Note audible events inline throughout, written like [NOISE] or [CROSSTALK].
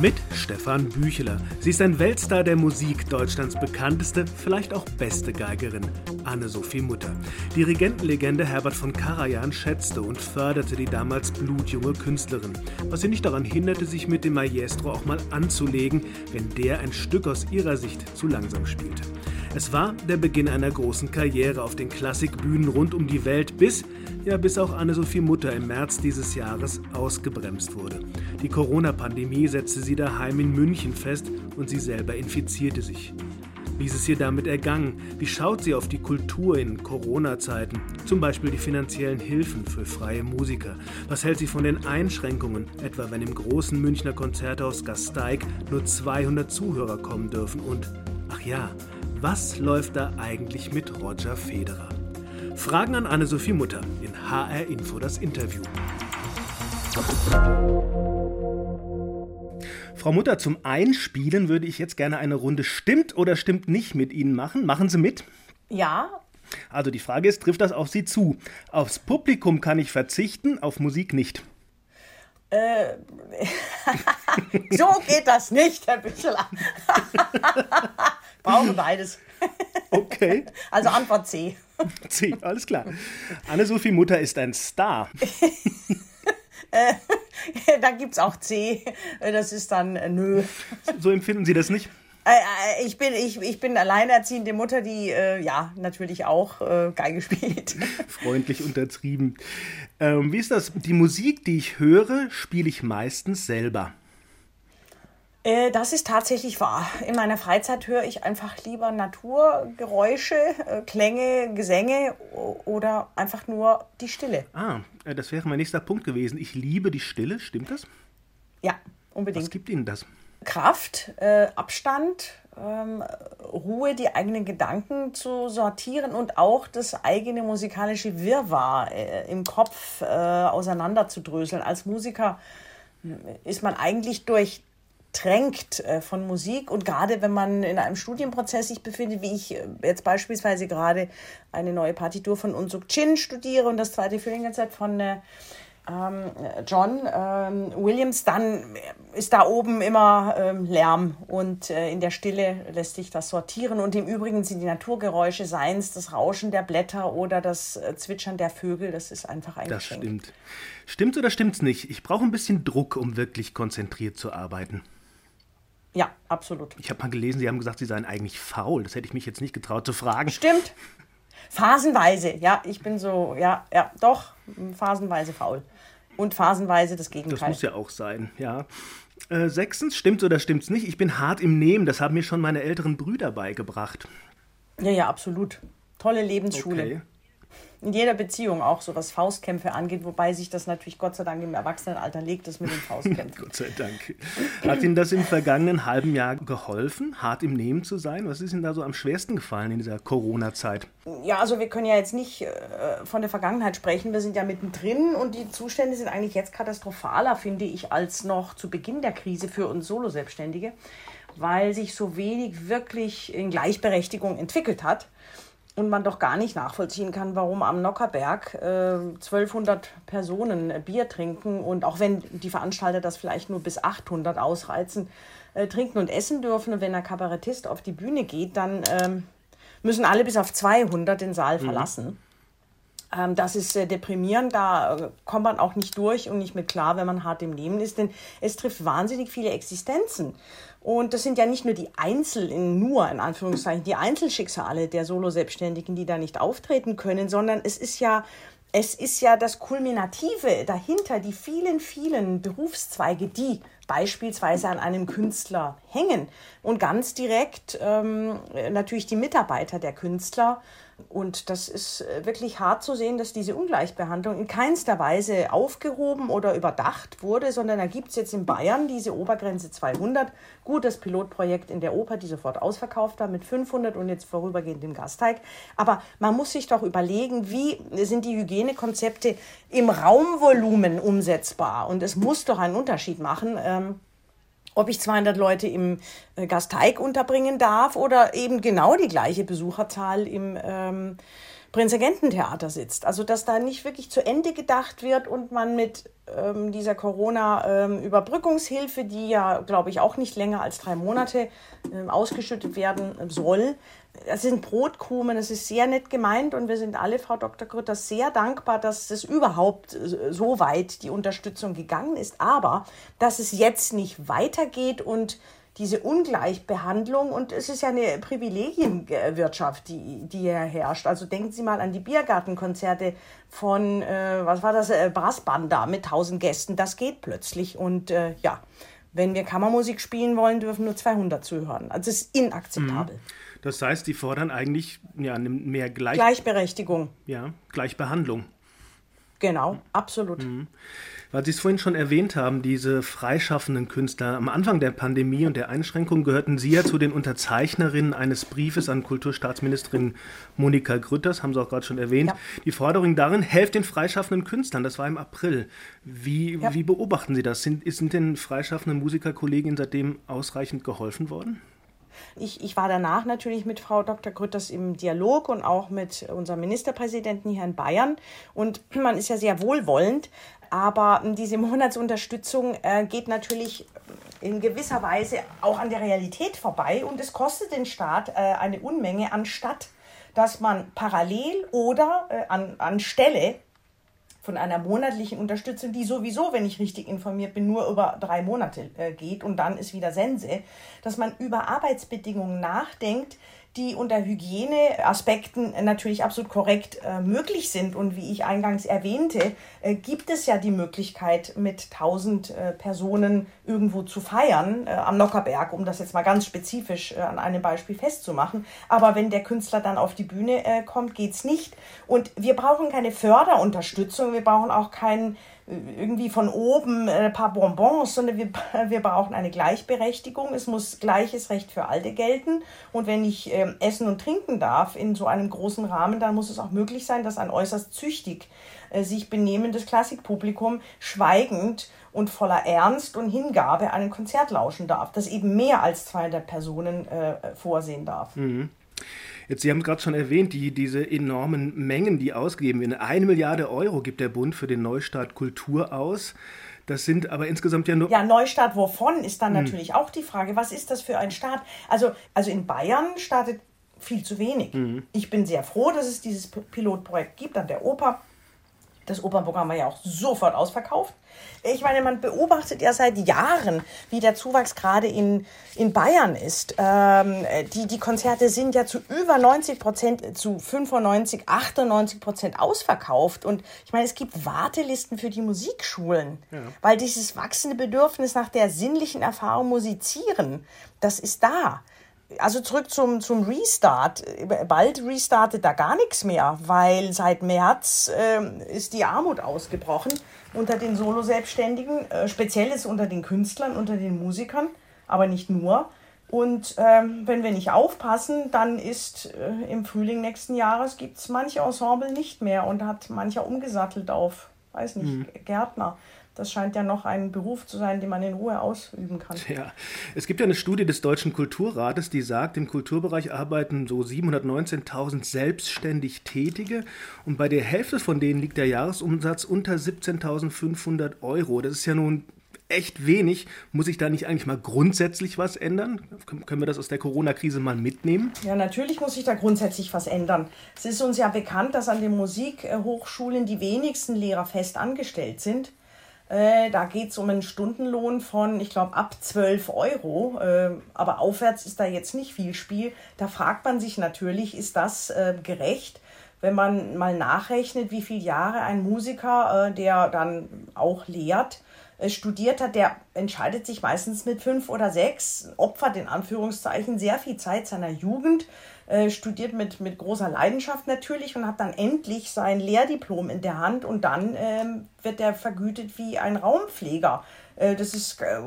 Mit Stefan Bücheler. Sie ist ein Weltstar der Musik, Deutschlands bekannteste, vielleicht auch beste Geigerin, Anne-Sophie Mutter. Dirigentenlegende Herbert von Karajan schätzte und förderte die damals blutjunge Künstlerin, was sie nicht daran hinderte, sich mit dem Maestro auch mal anzulegen, wenn der ein Stück aus ihrer Sicht zu langsam spielte. Es war der Beginn einer großen Karriere auf den Klassikbühnen rund um die Welt, bis, ja, bis auch Anne-Sophie Mutter im März dieses Jahres ausgebremst wurde. Die Corona-Pandemie setzte sie daheim in München fest und sie selber infizierte sich. Wie ist es ihr damit ergangen? Wie schaut sie auf die Kultur in Corona-Zeiten? Zum Beispiel die finanziellen Hilfen für freie Musiker. Was hält sie von den Einschränkungen, etwa wenn im großen Münchner Konzerthaus Gasteig nur 200 Zuhörer kommen dürfen? Und, ach ja, was läuft da eigentlich mit Roger Federer? Fragen an Anne-Sophie Mutter in HR Info das Interview. Frau Mutter, zum Einspielen würde ich jetzt gerne eine Runde Stimmt oder stimmt nicht mit Ihnen machen. Machen Sie mit? Ja. Also die Frage ist, trifft das auf Sie zu? Aufs Publikum kann ich verzichten, auf Musik nicht. Äh, [LAUGHS] so geht das nicht, Herr Bücheler. [LAUGHS] Brauchen beides. [LAUGHS] Okay. Also Antwort C. C, alles klar. Anne-Sophie Mutter ist ein Star. äh, [LAUGHS] da gibt es auch C. Das ist dann äh, nö. So empfinden Sie das nicht? Äh, äh, ich bin, ich, ich bin alleinerziehende Mutter, die äh, ja natürlich auch äh, Geige spielt. [LAUGHS] Freundlich untertrieben. Ähm, wie ist das? Die Musik, die ich höre, spiele ich meistens selber. Äh, das ist tatsächlich wahr. In meiner Freizeit höre ich einfach lieber Naturgeräusche, äh, Klänge, Gesänge oder einfach nur die Stille. Ah, äh, das wäre mein nächster Punkt gewesen. Ich liebe die Stille, stimmt das? Ja, unbedingt. Was gibt Ihnen das? Kraft, äh, Abstand, ähm, Ruhe, die eigenen Gedanken zu sortieren und auch das eigene musikalische Wirrwarr äh, im Kopf äh, auseinanderzudröseln. Als Musiker ist man eigentlich durch tränkt äh, von Musik und gerade wenn man in einem Studienprozess sich befindet, wie ich äh, jetzt beispielsweise gerade eine neue Partitur von Unsuk Chin studiere und das zweite Feeling-Konzert von äh, ähm, John ähm, Williams, dann ist da oben immer ähm, Lärm und äh, in der Stille lässt sich das sortieren und im Übrigen sind die Naturgeräusche, seien es das Rauschen der Blätter oder das äh, Zwitschern der Vögel, das ist einfach ein Das Geschenk. stimmt. Stimmt's oder stimmt's nicht? Ich brauche ein bisschen Druck, um wirklich konzentriert zu arbeiten. Ja, absolut. Ich habe mal gelesen, Sie haben gesagt, Sie seien eigentlich faul. Das hätte ich mich jetzt nicht getraut zu fragen. Stimmt. Phasenweise, ja, ich bin so, ja, ja, doch, phasenweise faul. Und phasenweise das Gegenteil. Das muss ja auch sein, ja. Äh, sechstens, stimmt's oder stimmt's nicht? Ich bin hart im Nehmen. Das haben mir schon meine älteren Brüder beigebracht. Ja, ja, absolut. Tolle Lebensschule. Okay. In jeder Beziehung auch, so was Faustkämpfe angeht, wobei sich das natürlich Gott sei Dank im Erwachsenenalter legt, das mit den Faustkämpfen. [LAUGHS] Gott sei Dank. Hat Ihnen das im vergangenen halben Jahr geholfen, hart im Nehmen zu sein? Was ist Ihnen da so am schwersten gefallen in dieser Corona-Zeit? Ja, also wir können ja jetzt nicht äh, von der Vergangenheit sprechen. Wir sind ja mittendrin und die Zustände sind eigentlich jetzt katastrophaler, finde ich, als noch zu Beginn der Krise für uns Solo-Selbstständige, weil sich so wenig wirklich in Gleichberechtigung entwickelt hat und man doch gar nicht nachvollziehen kann, warum am Nockerberg äh, 1200 Personen äh, Bier trinken und auch wenn die Veranstalter das vielleicht nur bis 800 ausreizen, äh, trinken und essen dürfen und wenn ein Kabarettist auf die Bühne geht, dann ähm, müssen alle bis auf 200 den Saal verlassen. Ähm, das ist äh, deprimierend, da äh, kommt man auch nicht durch und nicht mit klar, wenn man hart im Nehmen ist, denn es trifft wahnsinnig viele Existenzen. Und das sind ja nicht nur die Einzel, nur in Anführungszeichen, die Einzelschicksale der Solo-Selbstständigen, die da nicht auftreten können, sondern es ist ja es ist ja das Kulminative dahinter, die vielen, vielen Berufszweige, die beispielsweise an einem Künstler hängen und ganz direkt ähm, natürlich die Mitarbeiter der Künstler. Und das ist äh, wirklich hart zu sehen, dass diese Ungleichbehandlung in keinster Weise aufgehoben oder überdacht wurde, sondern da gibt es jetzt in Bayern diese Obergrenze 200. Gut, das Pilotprojekt in der Oper, die sofort ausverkauft war, mit 500 und jetzt vorübergehend im Gasteig. Aber man muss sich doch überlegen, wie sind die Hygienekonzepte im Raumvolumen umsetzbar? Und es muss doch einen Unterschied machen. Ähm, ob ich 200 Leute im äh, Gasteig unterbringen darf oder eben genau die gleiche Besucherzahl im ähm, Prinzregententheater sitzt. Also dass da nicht wirklich zu Ende gedacht wird und man mit ähm, dieser Corona-Überbrückungshilfe, ähm, die ja, glaube ich, auch nicht länger als drei Monate ähm, ausgeschüttet werden soll, das sind Brotkrumen, das ist sehr nett gemeint und wir sind alle, Frau Dr. Grütter, sehr dankbar, dass das überhaupt äh, so weit die Unterstützung gegangen ist. Aber dass es jetzt nicht weitergeht und diese Ungleichbehandlung und es ist ja eine Privilegienwirtschaft, die, die hier herrscht. Also denken Sie mal an die Biergartenkonzerte von, äh, was war das, äh, Brassbanda mit tausend Gästen. Das geht plötzlich und äh, ja, wenn wir Kammermusik spielen wollen, dürfen nur 200 zuhören. Also es ist inakzeptabel. Mhm. Das heißt, die fordern eigentlich ja, mehr Gleich Gleichberechtigung. Ja, Gleichbehandlung. Genau, absolut. Mhm. Weil Sie es vorhin schon erwähnt haben, diese freischaffenden Künstler. Am Anfang der Pandemie und der Einschränkung gehörten Sie ja zu den Unterzeichnerinnen eines Briefes an Kulturstaatsministerin Monika Grütters, haben Sie auch gerade schon erwähnt. Ja. Die Forderung darin, helft den freischaffenden Künstlern. Das war im April. Wie, ja. wie beobachten Sie das? Sind, sind den freischaffenden Musikerkolleginnen seitdem ausreichend geholfen worden? Ich, ich war danach natürlich mit Frau Dr. Grütters im Dialog und auch mit unserem Ministerpräsidenten hier in Bayern. Und [CLEARS THROAT] man ist ja sehr wohlwollend. Aber diese Monatsunterstützung äh, geht natürlich in gewisser Weise auch an der Realität vorbei und es kostet den Staat äh, eine Unmenge, anstatt dass man parallel oder äh, an, anstelle von einer monatlichen Unterstützung, die sowieso, wenn ich richtig informiert bin, nur über drei Monate äh, geht und dann ist wieder Sense, dass man über Arbeitsbedingungen nachdenkt, die unter Hygieneaspekten natürlich absolut korrekt äh, möglich sind. Und wie ich eingangs erwähnte, äh, gibt es ja die Möglichkeit, mit 1000 äh, Personen irgendwo zu feiern, am Nockerberg, um das jetzt mal ganz spezifisch an einem Beispiel festzumachen. Aber wenn der Künstler dann auf die Bühne kommt, geht's nicht. Und wir brauchen keine Förderunterstützung, wir brauchen auch keinen irgendwie von oben ein paar Bonbons, sondern wir, [LAUGHS] wir brauchen eine Gleichberechtigung. Es muss gleiches Recht für alle gelten. Und wenn ich äh, essen und trinken darf in so einem großen Rahmen, dann muss es auch möglich sein, dass ein äußerst züchtig äh, sich benehmendes Klassikpublikum schweigend und voller Ernst und Hingabe einem Konzert lauschen darf, das eben mehr als 200 Personen äh, vorsehen darf. Mhm. Jetzt, Sie haben es gerade schon erwähnt, die, diese enormen Mengen, die ausgegeben werden. Eine Milliarde Euro gibt der Bund für den Neustart Kultur aus. Das sind aber insgesamt ja nur. Ja, Neustart wovon ist dann hm. natürlich auch die Frage. Was ist das für ein Staat? Also, also in Bayern startet viel zu wenig. Mhm. Ich bin sehr froh, dass es dieses Pilotprojekt gibt an der Oper. Das Opernprogramm war ja auch sofort ausverkauft. Ich meine, man beobachtet ja seit Jahren, wie der Zuwachs gerade in, in Bayern ist. Ähm, die, die Konzerte sind ja zu über 90 Prozent, zu 95, 98 Prozent ausverkauft. Und ich meine, es gibt Wartelisten für die Musikschulen, ja. weil dieses wachsende Bedürfnis nach der sinnlichen Erfahrung musizieren, das ist da also zurück zum, zum Restart. Bald restartet da gar nichts mehr, weil seit März äh, ist die Armut ausgebrochen unter den Solo-Selbstständigen, äh, speziell ist unter den Künstlern, unter den Musikern, aber nicht nur. Und ähm, wenn wir nicht aufpassen, dann ist äh, im Frühling nächsten Jahres gibt es manche Ensemble nicht mehr und hat mancher umgesattelt auf, weiß nicht, mhm. Gärtner das scheint ja noch ein Beruf zu sein, den man in Ruhe ausüben kann. Ja, es gibt ja eine Studie des Deutschen Kulturrates, die sagt, im Kulturbereich arbeiten so 719.000 selbstständig Tätige und bei der Hälfte von denen liegt der Jahresumsatz unter 17.500 Euro. Das ist ja nun echt wenig. Muss sich da nicht eigentlich mal grundsätzlich was ändern? Können wir das aus der Corona-Krise mal mitnehmen? Ja, natürlich muss sich da grundsätzlich was ändern. Es ist uns ja bekannt, dass an den Musikhochschulen die wenigsten Lehrer fest angestellt sind. Äh, da geht es um einen Stundenlohn von, ich glaube, ab 12 Euro. Äh, aber aufwärts ist da jetzt nicht viel Spiel. Da fragt man sich natürlich, ist das äh, gerecht? Wenn man mal nachrechnet, wie viele Jahre ein Musiker, äh, der dann auch lehrt, studiert hat, der entscheidet sich meistens mit fünf oder sechs, opfert in Anführungszeichen sehr viel Zeit seiner Jugend äh, studiert mit, mit großer Leidenschaft natürlich und hat dann endlich sein Lehrdiplom in der Hand und dann ähm, wird er vergütet wie ein Raumpfleger. Äh, das ist äh,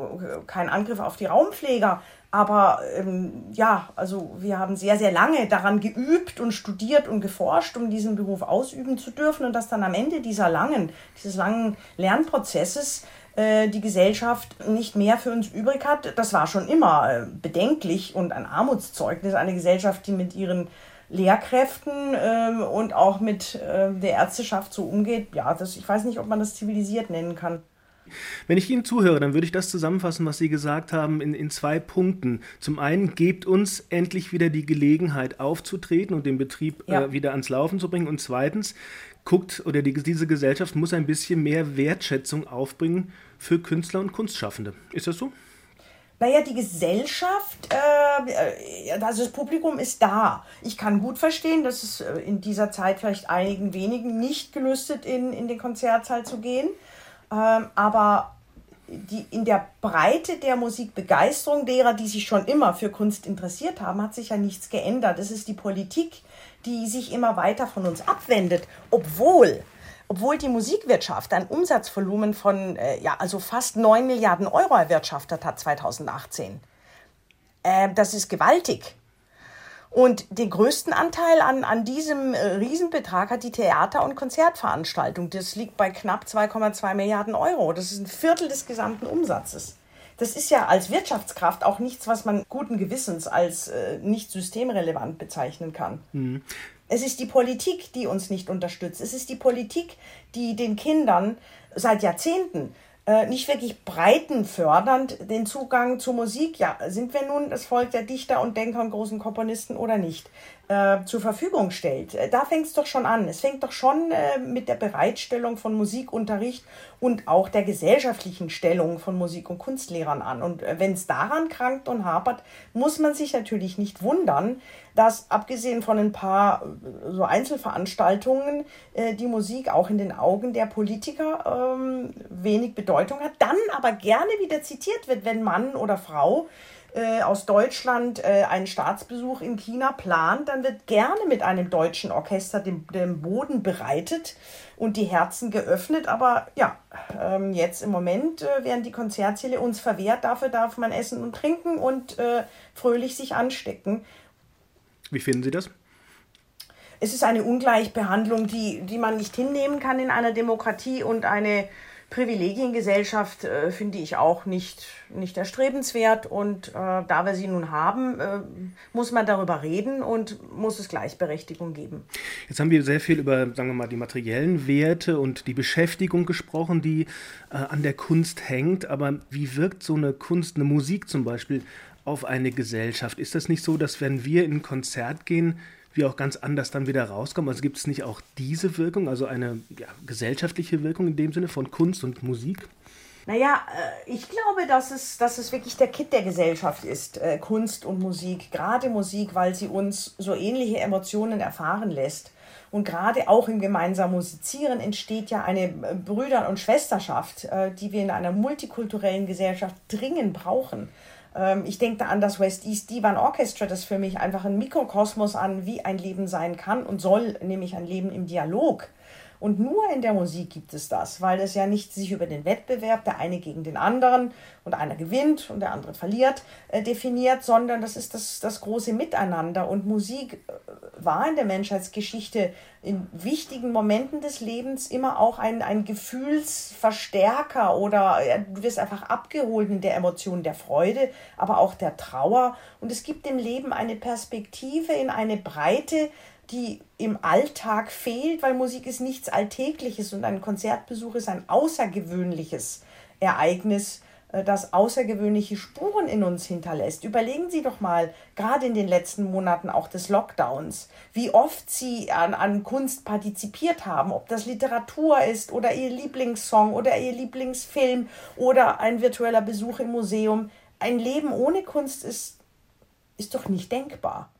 kein Angriff auf die Raumpfleger, aber ähm, ja, also wir haben sehr, sehr lange daran geübt und studiert und geforscht, um diesen Beruf ausüben zu dürfen und dass dann am Ende dieser langen, dieses langen Lernprozesses äh, die Gesellschaft nicht mehr für uns übrig hat. Das war schon immer äh, bedenklich und ein Armutszeugnis. Eine Gesellschaft, die mit ihren Lehrkräften ähm, und auch mit äh, der Ärzteschaft so umgeht, ja, das, ich weiß nicht, ob man das zivilisiert nennen kann. Wenn ich Ihnen zuhöre, dann würde ich das zusammenfassen, was Sie gesagt haben, in, in zwei Punkten. Zum einen, gebt uns endlich wieder die Gelegenheit aufzutreten und den Betrieb ja. äh, wieder ans Laufen zu bringen. Und zweitens, guckt oder die, diese Gesellschaft muss ein bisschen mehr Wertschätzung aufbringen für Künstler und Kunstschaffende. Ist das so? Naja, die Gesellschaft, äh, also das Publikum ist da. Ich kann gut verstehen, dass es äh, in dieser Zeit vielleicht einigen wenigen nicht gelüstet in, in den Konzertsaal zu gehen. Ähm, aber die, in der Breite der Musikbegeisterung derer, die sich schon immer für Kunst interessiert haben, hat sich ja nichts geändert. Es ist die Politik, die sich immer weiter von uns abwendet, obwohl obwohl die Musikwirtschaft ein Umsatzvolumen von äh, ja, also fast 9 Milliarden Euro erwirtschaftet hat 2018. Äh, das ist gewaltig. Und den größten Anteil an, an diesem äh, Riesenbetrag hat die Theater- und Konzertveranstaltung. Das liegt bei knapp 2,2 Milliarden Euro. Das ist ein Viertel des gesamten Umsatzes. Das ist ja als Wirtschaftskraft auch nichts, was man guten Gewissens als äh, nicht systemrelevant bezeichnen kann. Mhm. Es ist die Politik, die uns nicht unterstützt. Es ist die Politik, die den Kindern seit Jahrzehnten äh, nicht wirklich breitenfördernd den Zugang zu Musik, ja, sind wir nun das Volk der Dichter und Denker und großen Komponisten oder nicht, äh, zur Verfügung stellt. Äh, da fängt es doch schon an. Es fängt doch schon äh, mit der Bereitstellung von Musikunterricht und auch der gesellschaftlichen Stellung von Musik- und Kunstlehrern an. Und wenn es daran krankt und hapert, muss man sich natürlich nicht wundern, dass abgesehen von ein paar äh, so Einzelveranstaltungen äh, die Musik auch in den Augen der Politiker ähm, wenig Bedeutung hat, dann aber gerne wieder zitiert wird, wenn Mann oder Frau äh, aus Deutschland äh, einen Staatsbesuch in China plant, dann wird gerne mit einem deutschen Orchester den Boden bereitet und die Herzen geöffnet. Aber ja, ähm, jetzt im Moment werden die Konzertsäle uns verwehrt. Dafür darf man essen und trinken und fröhlich sich anstecken. Wie finden Sie das? Es ist eine Ungleichbehandlung, die, die man nicht hinnehmen kann in einer Demokratie und eine Privilegiengesellschaft äh, finde ich auch nicht, nicht erstrebenswert. Und äh, da wir sie nun haben, äh, muss man darüber reden und muss es Gleichberechtigung geben. Jetzt haben wir sehr viel über, sagen wir mal, die materiellen Werte und die Beschäftigung gesprochen, die äh, an der Kunst hängt. Aber wie wirkt so eine Kunst, eine Musik zum Beispiel, auf eine Gesellschaft? Ist das nicht so, dass wenn wir in ein Konzert gehen, wir auch ganz anders dann wieder rauskommen? Also gibt es nicht auch diese Wirkung, also eine ja, gesellschaftliche Wirkung in dem Sinne von Kunst und Musik? Naja, äh, ich glaube, dass es, dass es wirklich der Kit der Gesellschaft ist, äh, Kunst und Musik. Gerade Musik, weil sie uns so ähnliche Emotionen erfahren lässt. Und gerade auch im gemeinsamen Musizieren entsteht ja eine äh, Brüder- und Schwesterschaft, die wir in einer multikulturellen Gesellschaft dringend brauchen. Ähm, ich denke da an das West East Divan Orchestra, das für mich einfach ein Mikrokosmos an, wie ein Leben sein kann und soll, nämlich ein Leben im Dialog. Und nur in der Musik gibt es das, weil es ja nicht sich über den Wettbewerb, der eine gegen den anderen und einer gewinnt und der andere verliert, äh, definiert, sondern das ist das, das große Miteinander. Und Musik äh, war in der Menschheitsgeschichte in wichtigen Momenten des Lebens immer auch ein, ein Gefühlsverstärker oder du wirst einfach abgeholt in der Emotion der Freude, aber auch der Trauer. Und es gibt dem Leben eine Perspektive in eine Breite, die im Alltag fehlt, weil Musik ist nichts Alltägliches und ein Konzertbesuch ist ein außergewöhnliches Ereignis, äh, das außergewöhnliche Spuren in uns hinterlässt. Überlegen Sie doch mal, gerade in den letzten Monaten auch des Lockdowns, wie oft Sie an, an Kunst partizipiert haben, ob das Literatur ist oder Ihr Lieblingssong oder Ihr Lieblingsfilm oder ein virtueller Besuch im Museum. Ein Leben ohne Kunst ist, ist doch nicht denkbar.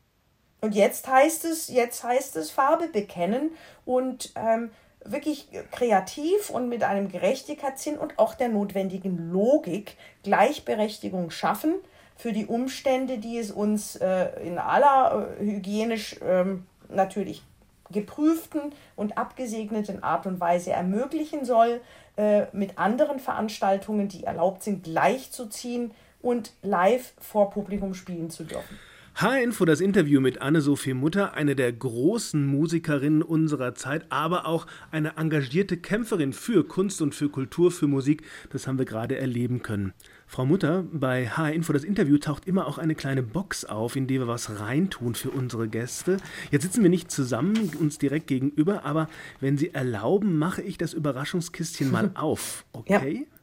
Und jetzt heißt es, jetzt heißt es Farbe bekennen und ähm, wirklich kreativ und mit einem Gerechtigkeitssinn und auch der notwendigen Logik Gleichberechtigung schaffen für die Umstände, die es uns äh, in aller äh, hygienisch ähm, natürlich geprüften und abgesegneten Art und Weise ermöglichen soll, äh, mit anderen Veranstaltungen, die erlaubt sind, gleichzuziehen und live vor Publikum spielen zu dürfen. H-Info, das Interview mit Anne-Sophie Mutter, eine der großen Musikerinnen unserer Zeit, aber auch eine engagierte Kämpferin für Kunst und für Kultur, für Musik, das haben wir gerade erleben können. Frau Mutter, bei HR Info das Interview taucht immer auch eine kleine Box auf, in die wir was reintun für unsere Gäste. Jetzt sitzen wir nicht zusammen, uns direkt gegenüber, aber wenn Sie erlauben, mache ich das Überraschungskistchen mal [LAUGHS] auf. Okay? Ja.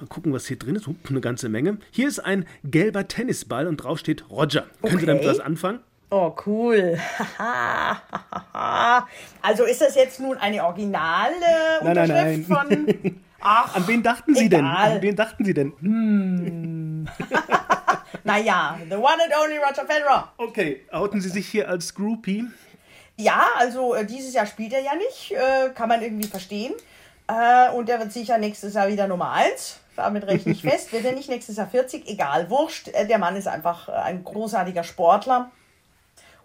Mal gucken, was hier drin ist. Hup, eine ganze Menge. Hier ist ein gelber Tennisball und drauf steht Roger. Okay. Können Sie damit was anfangen? Oh, cool. [LAUGHS] also ist das jetzt nun eine originale Unterschrift nein, nein, nein. von [LAUGHS] Ach, an wen dachten Sie egal. denn? An wen dachten Sie denn? Hm. [LAUGHS] naja, the one and only Roger Federer. Okay, outen Sie sich hier als Groupie? Ja, also äh, dieses Jahr spielt er ja nicht, äh, kann man irgendwie verstehen. Äh, und er wird sicher nächstes Jahr wieder Nummer 1. Damit rechne ich [LAUGHS] fest. Wird er nicht nächstes Jahr 40? Egal, wurscht. Äh, der Mann ist einfach äh, ein großartiger Sportler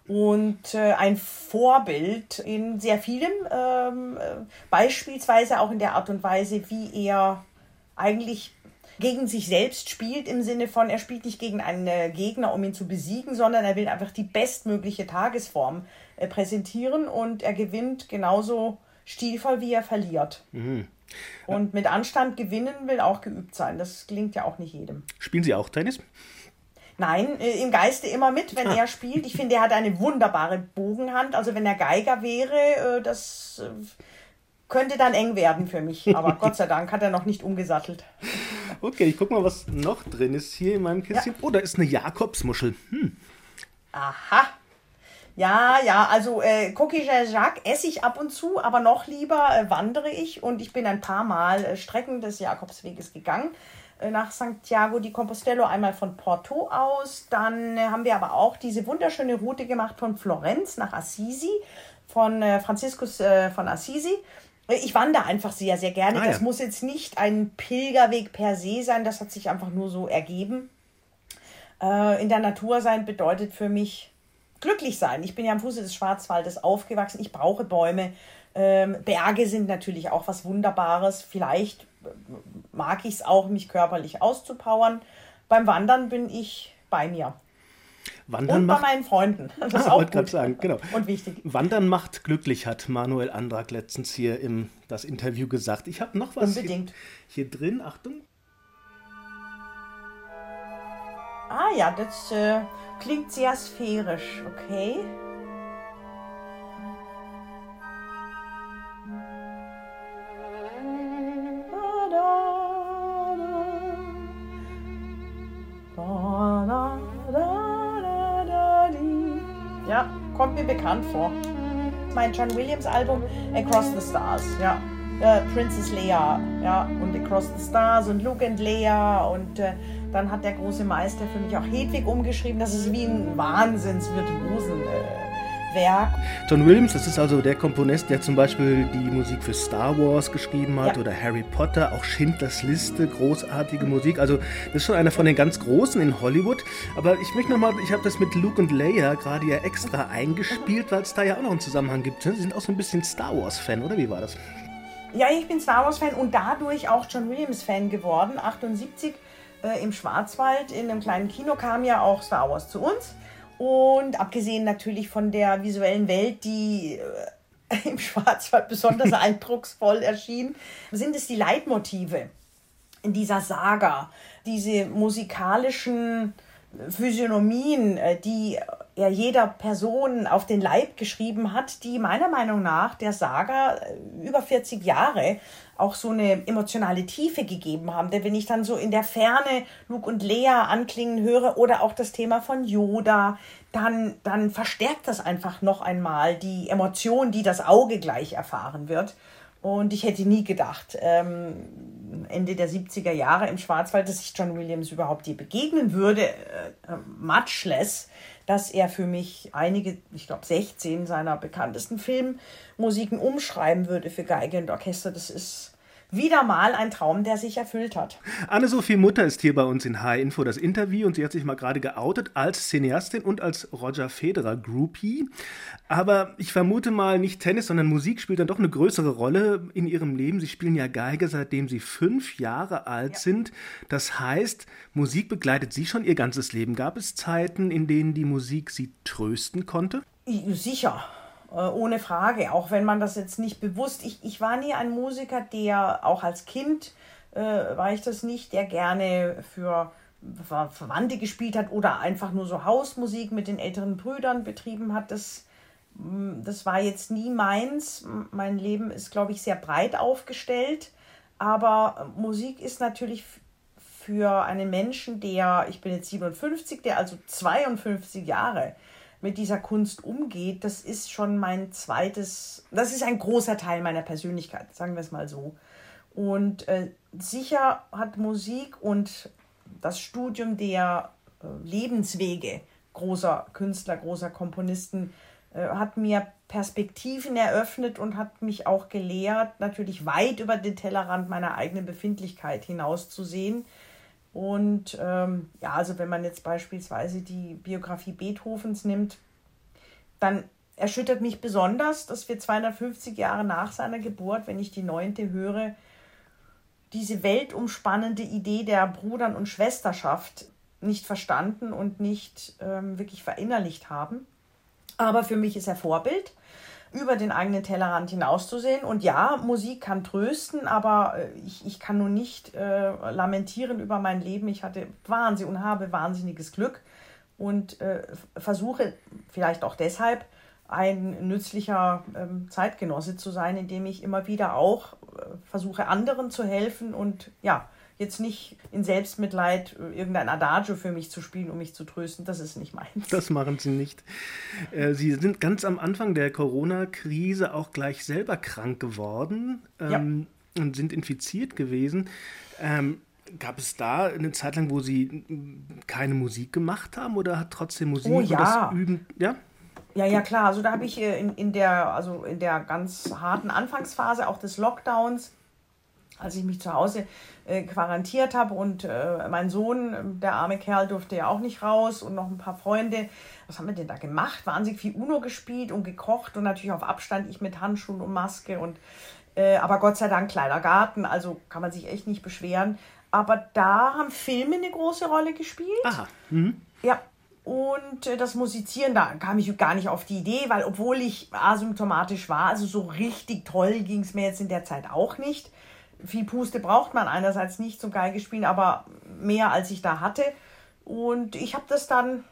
und äh, ein Vorbild in sehr vielem, ähm, äh, beispielsweise auch in der Art und Weise, wie er eigentlich gegen sich selbst spielt, im Sinne von, er spielt nicht gegen einen Gegner, um ihn zu besiegen, sondern er will einfach die bestmögliche Tagesform äh, präsentieren und er gewinnt genauso stilvoll, wie er verliert. Mhm. Und mit Anstand gewinnen will auch geübt sein. Das gelingt ja auch nicht jedem. Spielen Sie auch Tennis? Nein, äh, im Geiste immer mit, wenn [LAUGHS] er spielt. Ich finde, er hat eine wunderbare Bogenhand. Also wenn er Geiger wäre, äh, das äh, könnte dann eng werden für mich. Aber [LAUGHS] Gott sei Dank hat er noch nicht umgesattelt. Okay, ich guck mal, was noch drin ist hier in meinem Kistchen. Ja. Oh, da ist eine Jakobsmuschel. Hm. Aha. Ja, ja, also äh, Coquille Jacques esse ich ab und zu, aber noch lieber äh, wandere ich und ich bin ein paar Mal äh, Strecken des Jakobsweges gegangen. Äh, nach Santiago di Compostelo, einmal von Porto aus. Dann äh, haben wir aber auch diese wunderschöne Route gemacht von Florenz nach Assisi, von äh, Franziskus von Assisi. Ich wandere einfach sehr, sehr gerne. Ah, ja. Das muss jetzt nicht ein Pilgerweg per se sein, das hat sich einfach nur so ergeben. in der Natur sein bedeutet für mich glücklich sein. Ich bin ja am Fuße des Schwarzwaldes aufgewachsen. Ich brauche Bäume. Ähm, Berge sind natürlich auch was Wunderbares. Vielleicht mag ich es auch, mich körperlich auszupowern. Beim Wandern bin ich bei mir. Wandern und macht, bei meinen Freunden. Das ist ah, auch gut. Sagen, genau. und wichtig. Wandern macht glücklich, hat Manuel Andrak letztens hier im das Interview gesagt. Ich habe noch was Unbedingt. Hier, hier, drin. Achtung. Ah ja, das äh, klingt sehr sphärisch. Okay. Ja, kommt mir bekannt vor. Mein John Williams Album Across the Stars, ja. Äh, Princess Leia, ja, und Across the Stars und Luke and Leia und äh, dann hat der große Meister für mich auch Hedwig umgeschrieben. Das ist wie ein Wahnsinnsvirtuosen. Äh, Werk. John Williams, das ist also der Komponist, der zum Beispiel die Musik für Star Wars geschrieben hat ja. oder Harry Potter, auch Schindlers Liste, großartige Musik. Also das ist schon einer von den ganz Großen in Hollywood. Aber ich möchte nochmal, ich habe das mit Luke und Leia gerade ja extra eingespielt, weil es da ja auch noch einen Zusammenhang gibt. Ne? Sie sind auch so ein bisschen Star Wars-Fan, oder wie war das? Ja, ich bin Star Wars-Fan und dadurch auch John Williams-Fan geworden. 78 äh, im Schwarzwald in einem kleinen Kino kam ja auch Star Wars zu uns. Und abgesehen natürlich von der visuellen Welt, die äh, [LAUGHS] im Schwarzwald besonders [LAUGHS] eindrucksvoll erschien, sind es die Leitmotive in dieser Saga, diese musikalischen Physiognomien, äh, die er jeder Person auf den Leib geschrieben hat, die meiner Meinung nach der Saga äh, über 40 Jahre auch so eine emotionale Tiefe gegeben haben. Denn wenn ich dann so in der Ferne Luke und Lea anklingen höre oder auch das Thema von Yoda, dann, dann verstärkt das einfach noch einmal die Emotion, die das Auge gleich erfahren wird. Und ich hätte nie gedacht, ähm, Ende der 70er Jahre im Schwarzwald, dass ich John Williams überhaupt je begegnen würde, äh, äh much less dass er für mich einige, ich glaube 16 seiner bekanntesten Filmmusiken umschreiben würde für Geige und Orchester. Das ist wieder mal ein Traum, der sich erfüllt hat. Anne-Sophie Mutter ist hier bei uns in H-Info das Interview und sie hat sich mal gerade geoutet als Cineastin und als Roger Federer Groupie. Aber ich vermute mal, nicht Tennis, sondern Musik spielt dann doch eine größere Rolle in ihrem Leben. Sie spielen ja Geige, seitdem sie fünf Jahre alt ja. sind. Das heißt, Musik begleitet sie schon ihr ganzes Leben. Gab es Zeiten, in denen die Musik sie trösten konnte? Sicher. Äh, ohne Frage, auch wenn man das jetzt nicht bewusst. Ich, ich war nie ein Musiker, der auch als Kind äh, war ich das nicht, der gerne für Verwandte gespielt hat oder einfach nur so Hausmusik mit den älteren Brüdern betrieben hat. Das, mm, das war jetzt nie meins. Mein Leben ist, glaube ich, sehr breit aufgestellt. Aber Musik ist natürlich für einen Menschen, der, ich bin jetzt 57, der also 52 Jahre mit dieser Kunst umgeht, das ist schon mein zweites, das ist ein großer Teil meiner Persönlichkeit, sagen wir es mal so. Und äh, sicher hat Musik und das Studium der äh, Lebenswege großer Künstler, großer Komponisten äh, hat mir Perspektiven eröffnet und hat mich auch gelehrt, natürlich weit über den Tellerrand meiner eigenen Befindlichkeit hinauszusehen. Und ähm, ja, also wenn man jetzt beispielsweise die Biografie Beethovens nimmt, dann erschüttert mich besonders, dass wir 250 Jahre nach seiner Geburt, wenn ich die neunte höre, diese weltumspannende Idee der Brudern- und Schwesterschaft nicht verstanden und nicht ähm, wirklich verinnerlicht haben. Aber für mich ist er Vorbild, über den eigenen Tellerrand hinauszusehen. Und ja, Musik kann trösten, aber äh, ich, ich kann nun nicht äh, lamentieren über mein Leben. Ich hatte Wahnsinn und habe wahnsinniges Glück und äh, versuche vielleicht auch deshalb ein nützlicher ähm, Zeitgenosse zu sein, indem ich immer wieder auch äh, versuche, anderen zu helfen und ja, jetzt nicht in Selbstmitleid äh, irgendein Adagio für mich zu spielen, um mich zu trösten. Das ist nicht meins. Das machen Sie nicht. Äh, Sie sind ganz am Anfang der Corona-Krise auch gleich selber krank geworden ähm, ja. und sind infiziert gewesen. Ähm, gab es da eine Zeit lang, wo Sie keine Musik gemacht haben oder hat trotzdem Musik oh, ja. das Üben? Ja. Ja, ja, klar. Also da habe ich äh, in, in, der, also in der ganz harten Anfangsphase auch des Lockdowns, als ich mich zu Hause äh, quarantiert habe und äh, mein Sohn, der arme Kerl, durfte ja auch nicht raus und noch ein paar Freunde. Was haben wir denn da gemacht? Wahnsinnig viel UNO gespielt und gekocht und natürlich auf Abstand, ich mit Handschuhen und Maske und äh, aber Gott sei Dank kleiner Garten, also kann man sich echt nicht beschweren. Aber da haben Filme eine große Rolle gespielt. Aha. Mhm. Ja, und äh, das Musizieren, da kam ich gar nicht auf die Idee, weil obwohl ich asymptomatisch war, also so richtig toll ging es mir jetzt in der Zeit auch nicht. Viel Puste braucht man einerseits nicht zum Geigespielen, aber mehr als ich da hatte. Und ich habe das dann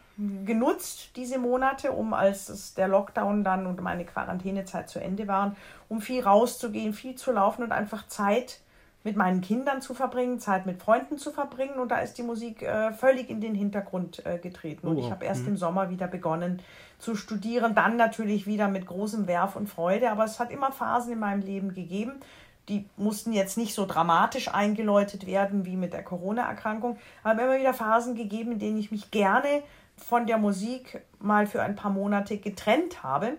genutzt, diese Monate, um als der Lockdown dann und meine Quarantänezeit zu Ende waren, um viel rauszugehen, viel zu laufen und einfach Zeit mit meinen Kindern zu verbringen, Zeit mit Freunden zu verbringen. Und da ist die Musik äh, völlig in den Hintergrund äh, getreten. Und oh, ich habe erst mhm. im Sommer wieder begonnen zu studieren. Dann natürlich wieder mit großem Werf und Freude. Aber es hat immer Phasen in meinem Leben gegeben. Die mussten jetzt nicht so dramatisch eingeläutet werden wie mit der Corona-Erkrankung. Aber immer wieder Phasen gegeben, in denen ich mich gerne von der Musik mal für ein paar Monate getrennt habe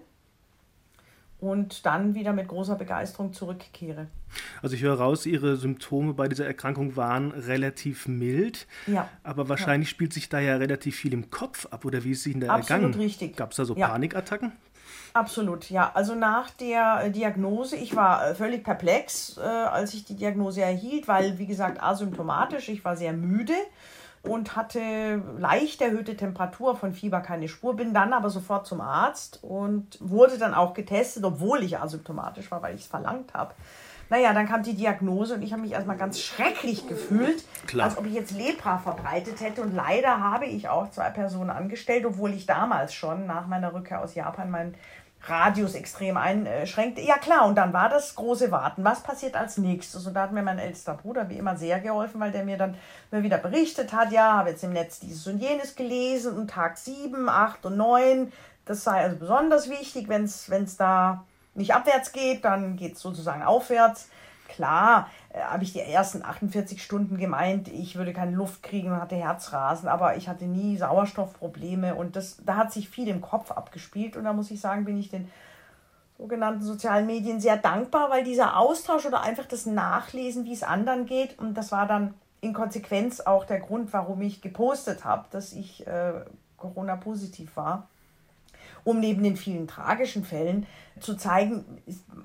und dann wieder mit großer Begeisterung zurückkehre. Also ich höre raus, Ihre Symptome bei dieser Erkrankung waren relativ mild. Ja. Aber wahrscheinlich ja. spielt sich da ja relativ viel im Kopf ab, oder wie ist es Ihnen da Absolut ergangen? Absolut richtig. Gab es da so ja. Panikattacken? Absolut, ja. Also nach der Diagnose, ich war äh, völlig perplex, äh, als ich die Diagnose erhielt, weil, wie gesagt, asymptomatisch, ich war sehr müde und hatte leicht erhöhte Temperatur, von Fieber keine Spur, bin dann aber sofort zum Arzt und wurde dann auch getestet, obwohl ich asymptomatisch war, weil ich es verlangt habe. Naja, dann kam die Diagnose und ich habe mich erstmal ganz schrecklich gefühlt, Klar. als ob ich jetzt Lepra verbreitet hätte. Und leider habe ich auch zwei Personen angestellt, obwohl ich damals schon nach meiner Rückkehr aus Japan mein Radius extrem einschränkte. Ja klar, und dann war das große Warten. Was passiert als nächstes? Und da hat mir mein ältester Bruder wie immer sehr geholfen, weil der mir dann mal wieder berichtet hat, ja, habe jetzt im Netz dieses und jenes gelesen und Tag 7, 8 und 9, das sei also besonders wichtig, wenn es da nicht abwärts geht, dann geht es sozusagen aufwärts. Klar, äh, habe ich die ersten 48 Stunden gemeint, ich würde keine Luft kriegen und hatte Herzrasen, aber ich hatte nie Sauerstoffprobleme und das, da hat sich viel im Kopf abgespielt und da muss ich sagen, bin ich den sogenannten sozialen Medien sehr dankbar, weil dieser Austausch oder einfach das Nachlesen, wie es anderen geht und das war dann in Konsequenz auch der Grund, warum ich gepostet habe, dass ich äh, Corona-positiv war um neben den vielen tragischen Fällen zu zeigen,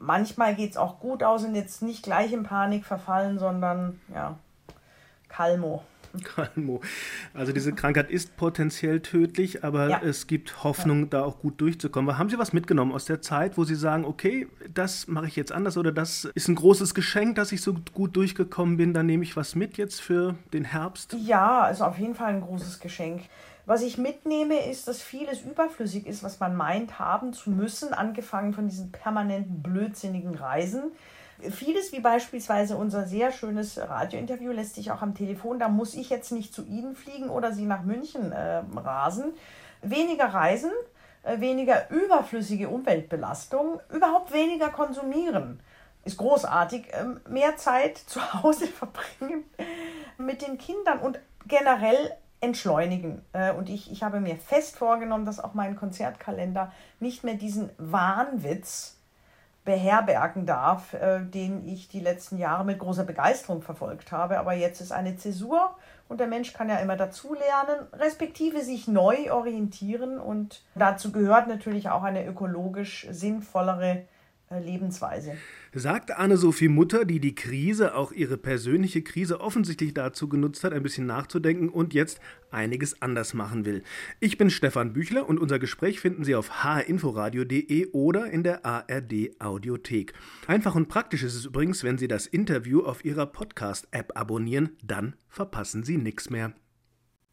manchmal geht es auch gut aus und jetzt nicht gleich in Panik verfallen, sondern ja, Calmo. Calmo. Also diese Krankheit ist potenziell tödlich, aber ja. es gibt Hoffnung, ja. da auch gut durchzukommen. Haben Sie was mitgenommen aus der Zeit, wo Sie sagen, okay, das mache ich jetzt anders oder das ist ein großes Geschenk, dass ich so gut durchgekommen bin, da nehme ich was mit jetzt für den Herbst? Ja, also auf jeden Fall ein großes Geschenk. Was ich mitnehme, ist, dass vieles überflüssig ist, was man meint haben zu müssen, angefangen von diesen permanenten blödsinnigen Reisen. Vieles, wie beispielsweise unser sehr schönes Radiointerview, lässt sich auch am Telefon. Da muss ich jetzt nicht zu Ihnen fliegen oder Sie nach München äh, rasen. Weniger Reisen, äh, weniger überflüssige Umweltbelastung, überhaupt weniger konsumieren. Ist großartig. Ähm, mehr Zeit [LAUGHS] zu Hause verbringen mit den Kindern und generell entschleunigen. Äh, und ich, ich habe mir fest vorgenommen, dass auch mein Konzertkalender nicht mehr diesen Wahnwitz beherbergen darf, äh, den ich die letzten Jahre mit großer Begeisterung verfolgt habe. Aber jetzt ist eine Zäsur und der Mensch kann ja immer dazulernen, respektive sich neu orientieren. Und dazu gehört natürlich auch eine ökologisch sinnvollere Lebensweise. Sagt Anne-Sophie Mutter, die die Krise, auch ihre persönliche Krise, offensichtlich dazu genutzt hat, ein bisschen nachzudenken und jetzt einiges anders machen will. Ich bin Stefan Büchler und unser Gespräch finden Sie auf hinforadio.de oder in der ARD Audiothek. Einfach und praktisch ist es übrigens, wenn Sie das Interview auf Ihrer Podcast-App abonnieren, dann verpassen Sie nichts mehr.